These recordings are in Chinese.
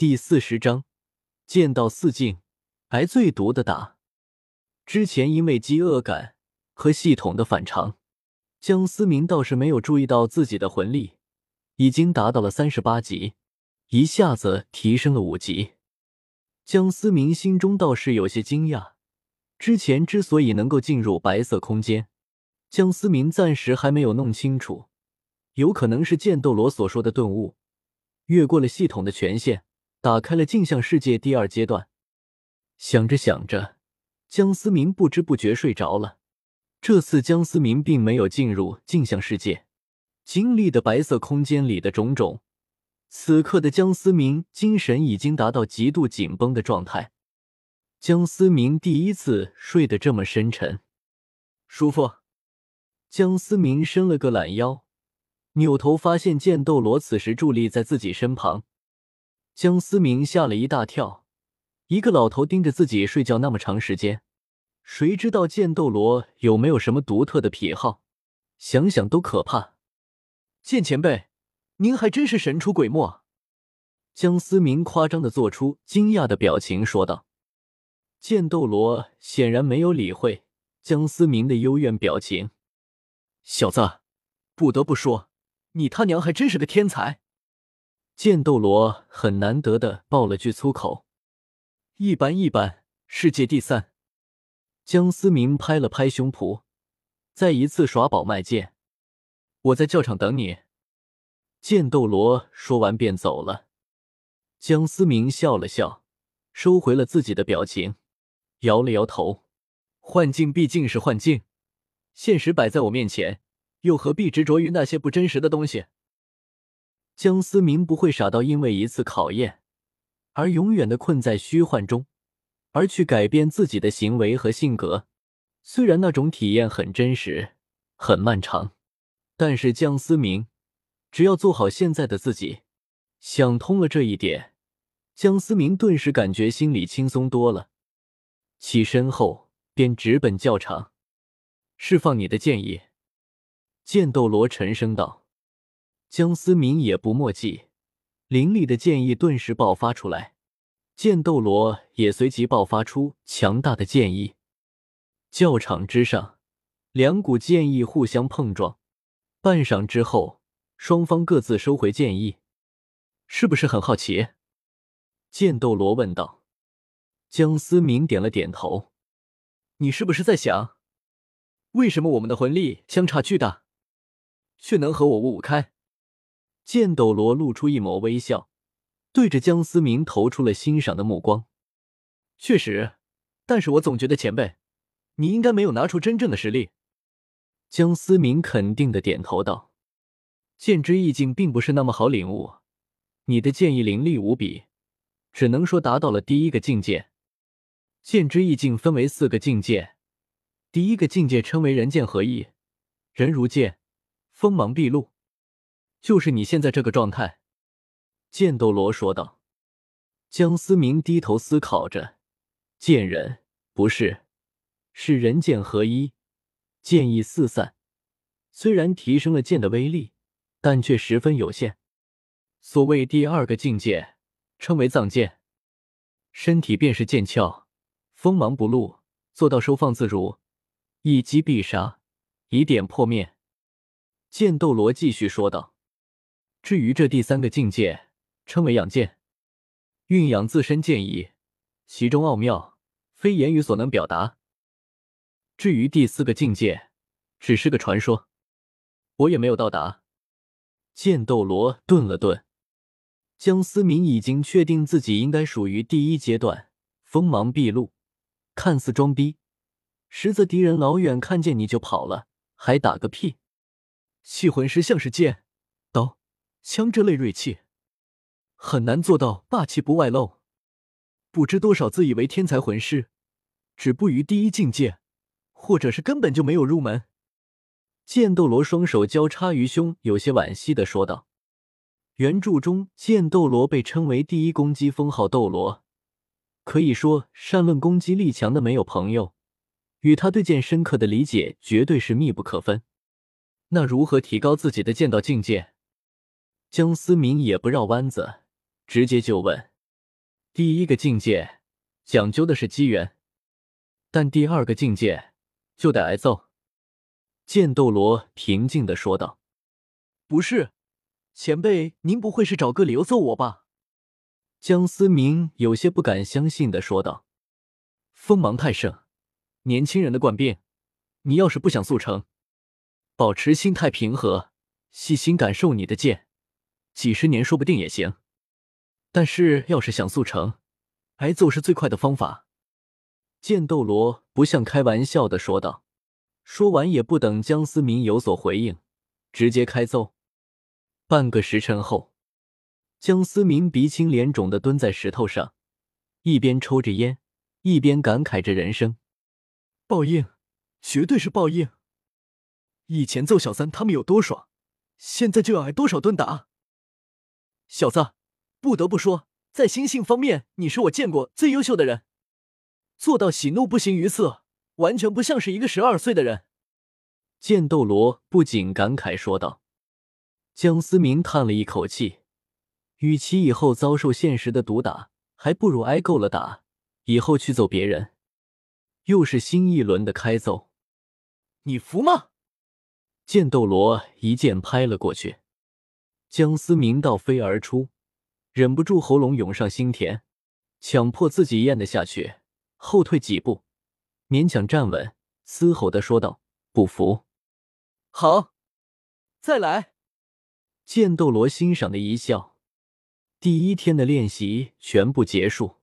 第四十章，剑道四境，挨最毒的打。之前因为饥饿感和系统的反常，江思明倒是没有注意到自己的魂力已经达到了三十八级，一下子提升了五级。江思明心中倒是有些惊讶，之前之所以能够进入白色空间，江思明暂时还没有弄清楚，有可能是剑斗罗所说的顿悟，越过了系统的权限，打开了镜像世界第二阶段。想着想着。江思明不知不觉睡着了。这次江思明并没有进入镜像世界，经历的白色空间里的种种，此刻的江思明精神已经达到极度紧绷的状态。江思明第一次睡得这么深沉，舒服。江思明伸了个懒腰，扭头发现剑斗罗此时伫立在自己身旁。江思明吓了一大跳。一个老头盯着自己睡觉那么长时间，谁知道剑斗罗有没有什么独特的癖好？想想都可怕。剑前辈，您还真是神出鬼没。江思明夸张的做出惊讶的表情，说道。剑斗罗显然没有理会江思明的幽怨表情。小子，不得不说，你他娘还真是个天才。剑斗罗很难得的爆了句粗口。一般一般，世界第三。江思明拍了拍胸脯，再一次耍宝卖剑。我在教场等你。剑斗罗说完便走了。江思明笑了笑，收回了自己的表情，摇了摇头。幻境毕竟是幻境，现实摆在我面前，又何必执着于那些不真实的东西？江思明不会傻到因为一次考验。而永远的困在虚幻中，而去改变自己的行为和性格。虽然那种体验很真实、很漫长，但是江思明只要做好现在的自己，想通了这一点，江思明顿时感觉心里轻松多了。起身后便直奔教场，释放你的剑意。剑斗罗沉声道：“江思明也不墨迹。”凌厉的剑意顿时爆发出来，剑斗罗也随即爆发出强大的剑意。教场之上，两股剑意互相碰撞，半晌之后，双方各自收回剑意。是不是很好奇？剑斗罗问道。江思明点了点头。你是不是在想，为什么我们的魂力相差巨大，却能和我五五开？剑斗罗露出一抹微笑，对着江思明投出了欣赏的目光。确实，但是我总觉得前辈，你应该没有拿出真正的实力。江思明肯定的点头道：“剑之意境并不是那么好领悟，你的剑意凌厉无比，只能说达到了第一个境界。剑之意境分为四个境界，第一个境界称为人剑合一，人如剑，锋芒毕露。”就是你现在这个状态，剑斗罗说道。江思明低头思考着，剑人不是，是人剑合一，剑意四散。虽然提升了剑的威力，但却十分有限。所谓第二个境界，称为藏剑，身体便是剑鞘，锋芒不露，做到收放自如，一击必杀，以点破灭。剑斗罗继续说道。至于这第三个境界，称为养剑，蕴养自身剑意，其中奥妙非言语所能表达。至于第四个境界，只是个传说，我也没有到达。剑斗罗顿了顿，江思明已经确定自己应该属于第一阶段，锋芒毕露，看似装逼，实则敌人老远看见你就跑了，还打个屁！气魂师像是剑。枪这类锐器很难做到霸气不外露，不知多少自以为天才魂师止步于第一境界，或者是根本就没有入门。剑斗罗双手交叉于胸，有些惋惜的说道：“原著中，剑斗罗被称为第一攻击封号斗罗，可以说善论攻击力强的没有朋友，与他对剑深刻的理解绝对是密不可分。那如何提高自己的剑道境界？”江思明也不绕弯子，直接就问：“第一个境界讲究的是机缘，但第二个境界就得挨揍。剑斗罗平静的说道：“不是，前辈，您不会是找个理由揍我吧？”江思明有些不敢相信的说道：“锋芒太盛，年轻人的惯病。你要是不想速成，保持心态平和，细心感受你的剑，几十年说不定也行。但是要是想速成，挨揍是最快的方法。”剑斗罗不像开玩笑的说道。说完也不等江思明有所回应，直接开揍。半个时辰后。江思明鼻青脸肿的蹲在石头上，一边抽着烟，一边感慨着人生：报应，绝对是报应！以前揍小三他们有多爽，现在就要挨多少顿打。小子，不得不说，在心性方面，你是我见过最优秀的人，做到喜怒不形于色，完全不像是一个十二岁的人。剑斗罗不仅感慨说道。江思明叹了一口气。与其以后遭受现实的毒打，还不如挨够了打，以后去揍别人。又是新一轮的开揍，你服吗？剑斗罗一剑拍了过去，江思明倒飞而出，忍不住喉咙涌上心田，强迫自己咽了下去，后退几步，勉强站稳，嘶吼的说道：“不服，好，再来。”剑斗罗欣赏的一笑。第一天的练习全部结束，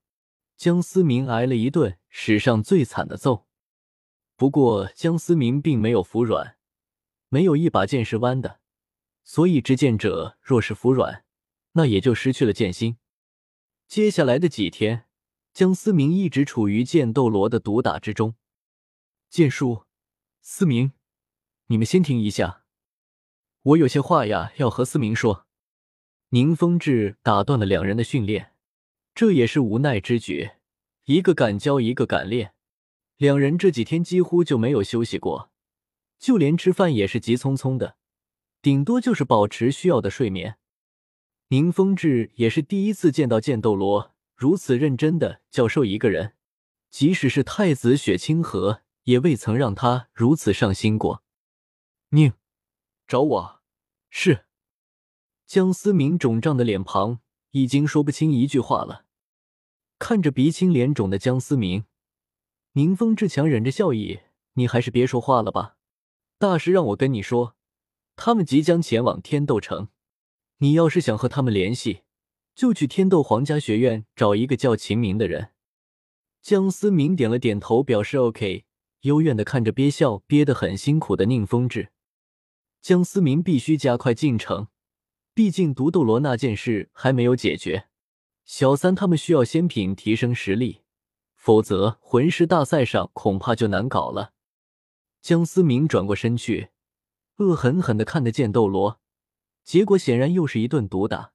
江思明挨了一顿史上最惨的揍。不过江思明并没有服软，没有一把剑是弯的，所以执剑者若是服软，那也就失去了剑心。接下来的几天，江思明一直处于剑斗罗的毒打之中。剑叔，思明，你们先停一下，我有些话呀要和思明说。宁风致打断了两人的训练，这也是无奈之举。一个敢教，一个敢练，两人这几天几乎就没有休息过，就连吃饭也是急匆匆的，顶多就是保持需要的睡眠。宁风致也是第一次见到剑斗罗如此认真的教授一个人，即使是太子雪清河也未曾让他如此上心过。宁，找我？是。江思明肿胀的脸庞已经说不清一句话了。看着鼻青脸肿的江思明，宁风致强忍着笑意：“你还是别说话了吧。大师让我跟你说，他们即将前往天斗城。你要是想和他们联系，就去天斗皇家学院找一个叫秦明的人。”江思明点了点头，表示 OK，幽怨的看着憋笑憋得很辛苦的宁风致。江思明必须加快进程。毕竟毒斗罗那件事还没有解决，小三他们需要仙品提升实力，否则魂师大赛上恐怕就难搞了。江思明转过身去，恶狠狠的看得见斗罗，结果显然又是一顿毒打。